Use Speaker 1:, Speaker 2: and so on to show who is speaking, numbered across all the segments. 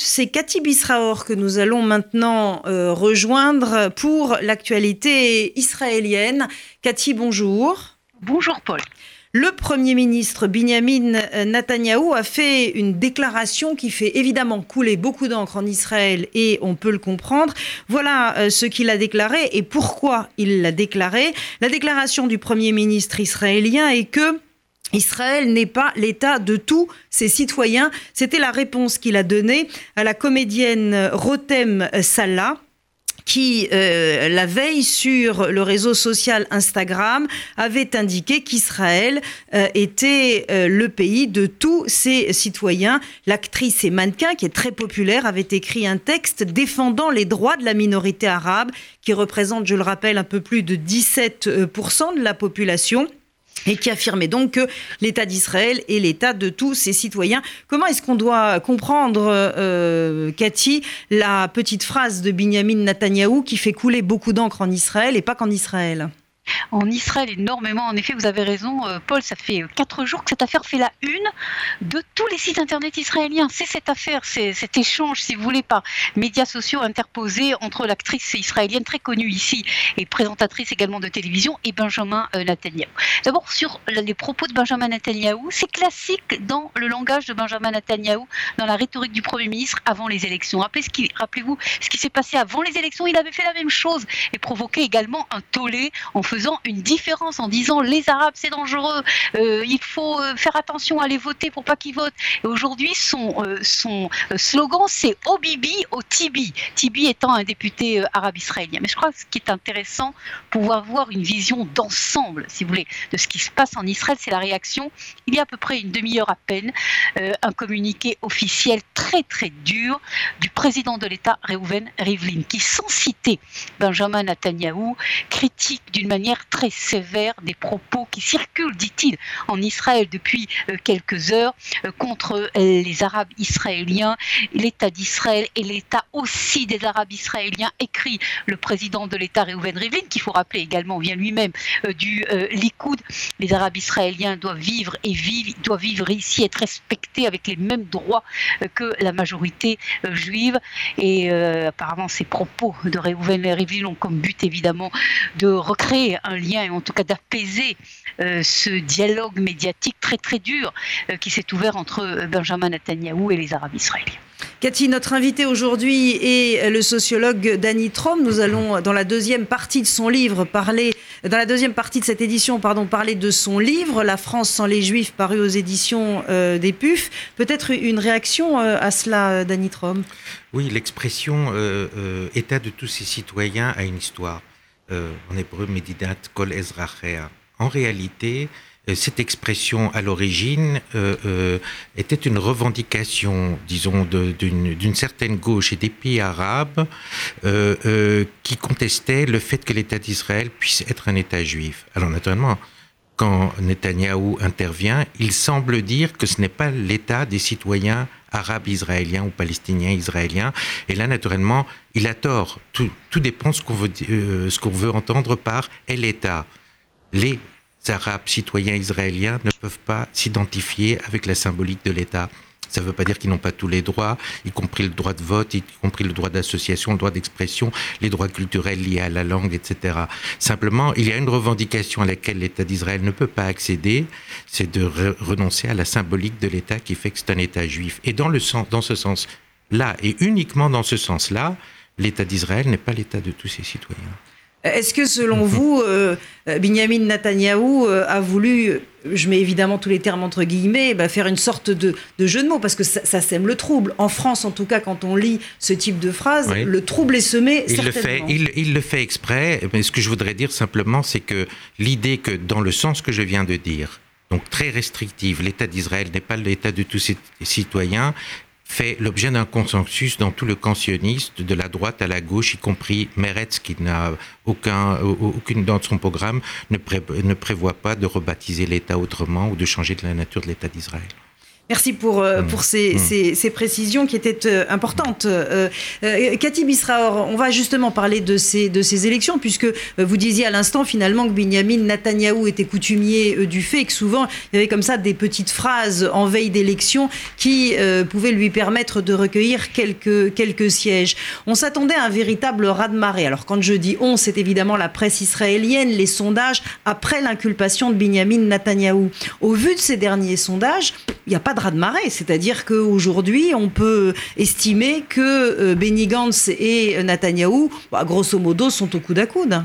Speaker 1: C'est Cathy Bisraor que nous allons maintenant euh, rejoindre pour l'actualité israélienne. Cathy, bonjour.
Speaker 2: Bonjour Paul.
Speaker 1: Le Premier ministre Benjamin Netanyahou a fait une déclaration qui fait évidemment couler beaucoup d'encre en Israël et on peut le comprendre. Voilà euh, ce qu'il a déclaré et pourquoi il l'a déclaré. La déclaration du Premier ministre israélien est que Israël n'est pas l'État de tous ses citoyens. C'était la réponse qu'il a donnée à la comédienne Rotem Salah qui, euh, la veille sur le réseau social Instagram, avait indiqué qu'Israël euh, était euh, le pays de tous ses citoyens. L'actrice et mannequin, qui est très populaire, avait écrit un texte défendant les droits de la minorité arabe, qui représente, je le rappelle, un peu plus de 17% de la population et qui affirmait donc que l'État d'Israël est l'État de tous ses citoyens. Comment est-ce qu'on doit comprendre, euh, Cathy, la petite phrase de Binyamin Netanyahou qui fait couler beaucoup d'encre en Israël et pas qu'en Israël?
Speaker 2: En Israël énormément. En effet, vous avez raison, euh, Paul, ça fait quatre jours que cette affaire fait la une de tous les sites internet israéliens. C'est cette affaire, c'est cet échange, si vous voulez, par médias sociaux interposés entre l'actrice israélienne très connue ici et présentatrice également de télévision et Benjamin euh, Netanyahu. D'abord, sur les propos de Benjamin Netanyahu, c'est classique dans le langage de Benjamin Netanyahu, dans la rhétorique du Premier ministre avant les élections. Rappelez-vous ce qui s'est passé avant les élections. Il avait fait la même chose et provoqué également un tollé en faisant faisant une différence en disant les Arabes c'est dangereux, euh, il faut euh, faire attention à les voter pour pas qu'ils votent. Et aujourd'hui son, euh, son slogan c'est au Bibi, au Tibi. Tibi étant un député arabe israélien. Mais je crois que ce qui est intéressant, pouvoir voir une vision d'ensemble, si vous voulez, de ce qui se passe en Israël, c'est la réaction. Il y a à peu près une demi-heure à peine, un communiqué officiel très très dur du président de l'État, Reuven Rivlin, qui sans citer Benjamin Netanyahu, critique d'une manière très sévère des propos qui circulent, dit-il, en Israël depuis euh, quelques heures euh, contre euh, les Arabes israéliens, l'État d'Israël et l'État aussi des Arabes israéliens, écrit le président de l'État Reuven Rivlin, qu'il faut rappeler également, vient lui-même du Likoud. Les Arabes israéliens doivent vivre et vivre, doivent vivre ici, être respectés avec les mêmes droits que la majorité juive. Et apparemment, ces propos de Reuven Rivlin ont comme but évidemment de recréer un lien et en tout cas d'apaiser euh, ce dialogue médiatique très très dur euh, qui s'est ouvert entre euh, Benjamin Netanyahou et les Arabes israéliens.
Speaker 1: Cathy, notre invité aujourd'hui est le sociologue Danny Trom. Nous allons, dans la deuxième partie de son livre, parler, dans la deuxième partie de cette édition, pardon, parler de son livre, La France sans les Juifs, paru aux éditions des PUF. Peut-être une réaction à cela, Danny Trom
Speaker 3: Oui, l'expression État de tous ses citoyens a une histoire. Euh, en hébreu Medinat Kol Ezrachea. En réalité, euh, cette expression à l'origine euh, était une revendication, disons, d'une certaine gauche et des pays arabes qui contestaient le fait que l'État d'Israël puisse être un État juif. Alors naturellement, quand Netanyahou intervient, il semble dire que ce n'est pas l'État des citoyens arabes israéliens ou palestiniens israéliens. Et là, naturellement, il a tort. Tout, dépend de ce qu'on veut, euh, veut entendre par l'État. Les Arabes citoyens israéliens ne peuvent pas s'identifier avec la symbolique de l'État. Ça ne veut pas dire qu'ils n'ont pas tous les droits, y compris le droit de vote, y compris le droit d'association, le droit d'expression, les droits culturels liés à la langue, etc. Simplement, il y a une revendication à laquelle l'État d'Israël ne peut pas accéder, c'est de renoncer à la symbolique de l'État qui fait que c'est un État juif. Et dans, ce sens-là, et uniquement dans ce sens-là, l'État d'Israël n'est pas l'État de tous ses citoyens.
Speaker 1: Est-ce que selon vous, euh, Benjamin Netanyahou euh, a voulu, je mets évidemment tous les termes entre guillemets, bah, faire une sorte de, jeu de mots Parce que ça, sème le trouble. En France, en tout cas, quand on lit ce type de phrase, le trouble est semé.
Speaker 3: Il le, fait, il, le fait exprès, mais ce que je voudrais dire simplement, c'est que l'idée que, dans le sens que je viens de dire, donc très restrictive, l'État d'Israël n'est pas l'État de tous ses citoyens, fait l'objet d'un consensus dans tout le camp sioniste, de la droite à la gauche, y compris Meretz, qui n'a aucun, aucune dans son programme, ne, ne prévoit pas de rebaptiser l'État autrement ou de changer de la nature de l'État d'Israël.
Speaker 1: Merci pour, euh, pour ces, mmh. ces, ces, précisions qui étaient euh, importantes. Euh, euh, Cathy Bisraor, on va justement parler de ces, de ces élections, puisque vous disiez à l'instant finalement que Benjamin Netanyahou était coutumier du fait que souvent il y avait comme ça des petites phrases en veille d'élection qui pouvaient lui permettre de recueillir quelques, quelques sièges. On s'attendait à un véritable raz-de-marée. Alors quand je dis on, c'est évidemment la presse israélienne, les sondages après l'inculpation de Benjamin Netanyahou. Au vu de ces derniers sondages, il n'y a pas de C'est-à-dire qu'aujourd'hui, on peut estimer que euh, Benny Gantz et Netanyahou, bah, grosso modo, sont au coude à coude.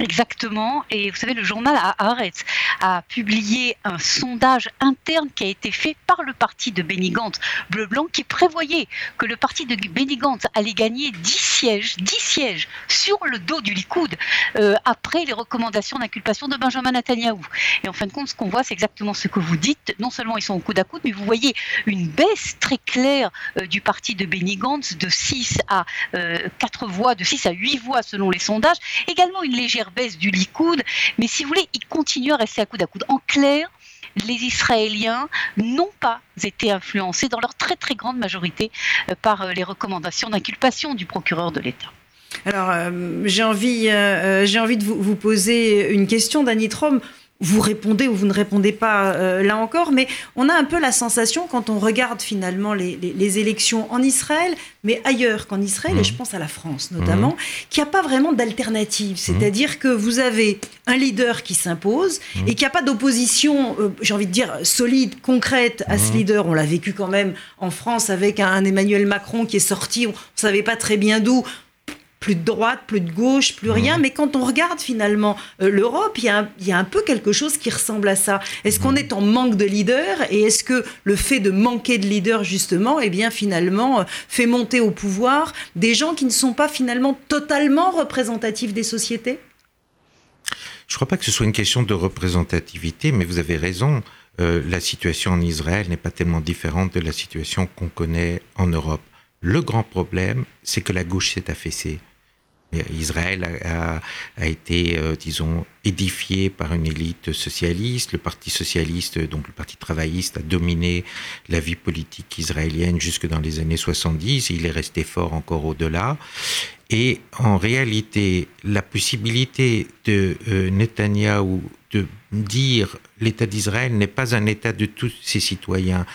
Speaker 2: Exactement. Et vous savez, le journal Haaretz a publié un sondage interne qui a été fait par le parti de Benny Gantz, bleu-blanc, qui prévoyait que le parti de Benny Gantz allait gagner 10 sièges, 10 sièges sur le dos du Likoud euh, après les recommandations d'inculpation de Benjamin Netanyahu. Et en fin de compte, ce qu'on voit, c'est exactement ce que vous dites. Non seulement ils sont au coude à coude, mais vous voyez une baisse très claire euh, du parti de Benny Gantz de 6 à 4 euh, voix, de 6 à 8 voix selon les sondages. Également une légère baisse du Likoud, mais si vous voulez, il continue à rester à coude à coude. En clair, les Israéliens n'ont pas été influencés dans leur très très grande majorité euh, par euh, les recommandations d'inculpation du procureur de l'État.
Speaker 1: Alors, euh, j'ai envie, envie de vous, poser une question, Dany Trom vous répondez ou vous ne répondez pas euh, là encore, mais on a un peu la sensation quand on regarde finalement les, les, élections en Israël, mais ailleurs qu'en Israël, et je mmh. pense à la France notamment, mmh. qu'il n'y a pas vraiment d'alternative. Mmh. C'est-à-dire que vous avez un leader qui s'impose et qu'il n'y a pas d'opposition, euh, j'ai envie de dire, solide, concrète à ce leader. On l'a vécu quand même en France avec un, un Emmanuel Macron qui est sorti, on ne savait pas très bien d'où plus de droite, plus de gauche, plus rien. Mais quand on regarde finalement euh, l'Europe, il y, y, a un peu quelque chose qui ressemble à ça. Est-ce qu'on est en manque de leaders et est-ce que le fait de manquer de leaders justement, eh bien finalement euh, fait monter au pouvoir des gens qui ne sont pas finalement totalement représentatifs des sociétés?
Speaker 3: Je ne crois pas que ce soit une question de représentativité, mais vous avez raison. Euh, la situation en Israël n'est pas tellement différente de la situation qu'on connaît en Europe. Le grand problème, c'est que la gauche s'est affaissée. Israël a, a, été, euh, disons, édifié par une élite socialiste. Le Parti socialiste, donc le Parti travailliste, a dominé la vie politique israélienne jusque dans les années 70. Il est resté fort encore au-delà. Et en réalité, la possibilité de euh, Netanyahou de dire l'État d'Israël n'est pas un État de tous ses citoyens,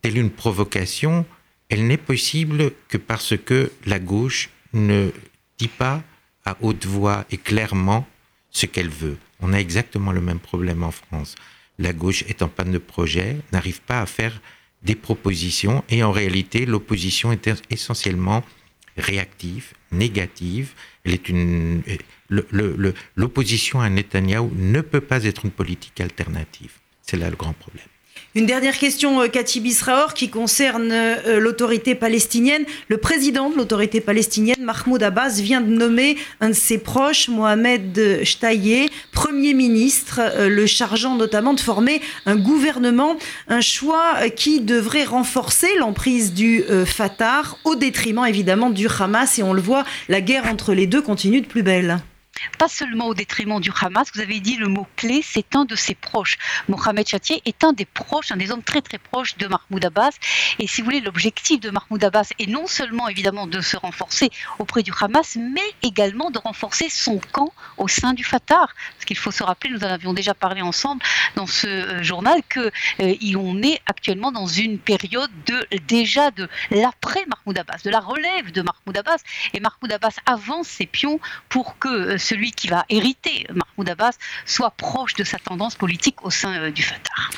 Speaker 3: telle une provocation, elle n'est possible que parce que la gauche ne pas à haute voix et clairement ce qu'elle veut. On a exactement le même problème en France. La gauche est en panne de projet, n'arrive pas à faire des propositions et en réalité l'opposition est essentiellement réactive, négative. L'opposition à Netanyahou ne peut pas être une politique alternative. C'est là le grand problème.
Speaker 1: Une dernière question, euh, Cathy Bisraor, qui concerne euh, l'autorité palestinienne. Le président de l'autorité palestinienne, Mahmoud Abbas, vient de nommer un de ses proches, Mohamed Shtaye, Premier ministre, euh, le chargeant notamment de former un gouvernement, un choix qui devrait renforcer l'emprise du Fatah au détriment évidemment du Hamas. Et on le voit, la guerre entre les deux continue de plus belle
Speaker 2: pas seulement au détriment du Hamas, vous avez dit le mot-clé, c'est un de ses proches. Mohamed Chatier est un des proches, un des hommes très très proches de Mahmoud Abbas. Et si vous voulez, l'objectif de Mahmoud Abbas est non seulement évidemment de se renforcer auprès du Hamas, mais également de renforcer son camp au sein du Fatah. Parce qu'il faut se rappeler, nous en avions déjà parlé ensemble dans ce euh, journal, que euh, est actuellement dans une période de déjà de l'après Mahmoud Abbas, de la relève de Mahmoud Abbas. Et Mahmoud Abbas avance ses pions pour que euh, celui qui va hériter Mahmoud Abbas soit proche de sa tendance politique au sein euh, du Fatah.